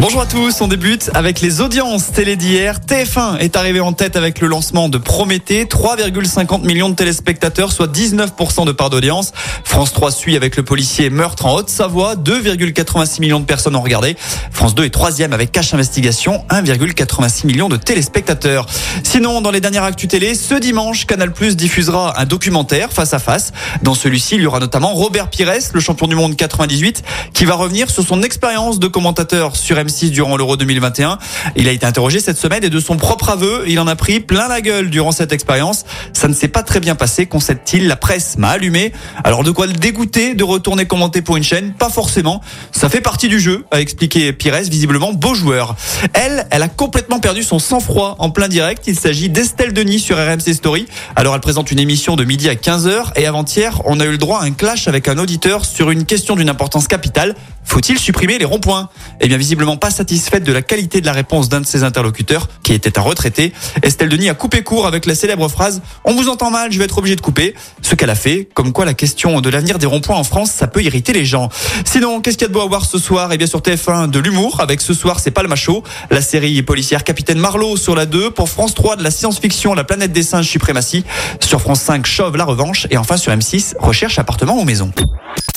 Bonjour à tous, on débute avec les audiences télé d'hier. TF1 est arrivé en tête avec le lancement de Prométhée, 3,50 millions de téléspectateurs, soit 19% de part d'audience. France 3 suit avec le policier Meurtre en Haute-Savoie, 2,86 millions de personnes ont regardé. France 2 est troisième avec Cache Investigation, 1,86 millions de téléspectateurs. Sinon, dans les dernières actus télé, ce dimanche, Canal Plus diffusera un documentaire face à face. Dans celui-ci, il y aura notamment Robert Pires, le champion du monde 98, qui va revenir sur son expérience de commentateur sur M6 durant l'Euro 2021. Il a été interrogé cette semaine et de son propre aveu, il en a pris plein la gueule durant cette expérience. Ça ne s'est pas très bien passé, concède-t-il. La presse m'a allumé. Alors de quoi le dégoûter de retourner commenter pour une chaîne? Pas forcément. Ça fait partie du jeu, a expliqué Pires, visiblement beau joueur. Elle, elle a complètement perdu son sang-froid en plein direct. Il s'agit d'Estelle Denis sur RMC Story. Alors elle présente une émission de midi à 15h et avant-hier, on a eu le droit à un clash avec un auditeur sur une question d'une importance capitale. Faut-il supprimer les ronds-points? Eh bien, visiblement pas satisfaite de la qualité de la réponse d'un de ses interlocuteurs, qui était un retraité. Estelle Denis a coupé court avec la célèbre phrase « On vous entend mal, je vais être obligé de couper ». Ce qu'elle a fait, comme quoi la question de l'avenir des ronds-points en France, ça peut irriter les gens. Sinon, qu'est-ce qu'il y a de beau à voir ce soir? Eh bien, sur TF1, de l'humour, avec ce soir, c'est pas le macho. La série policière Capitaine Marlowe sur la 2. Pour France 3, de la science-fiction, La planète des singes, suprématie. Sur France 5, Chauve, la revanche. Et enfin, sur M6, Recherche appartement ou maison.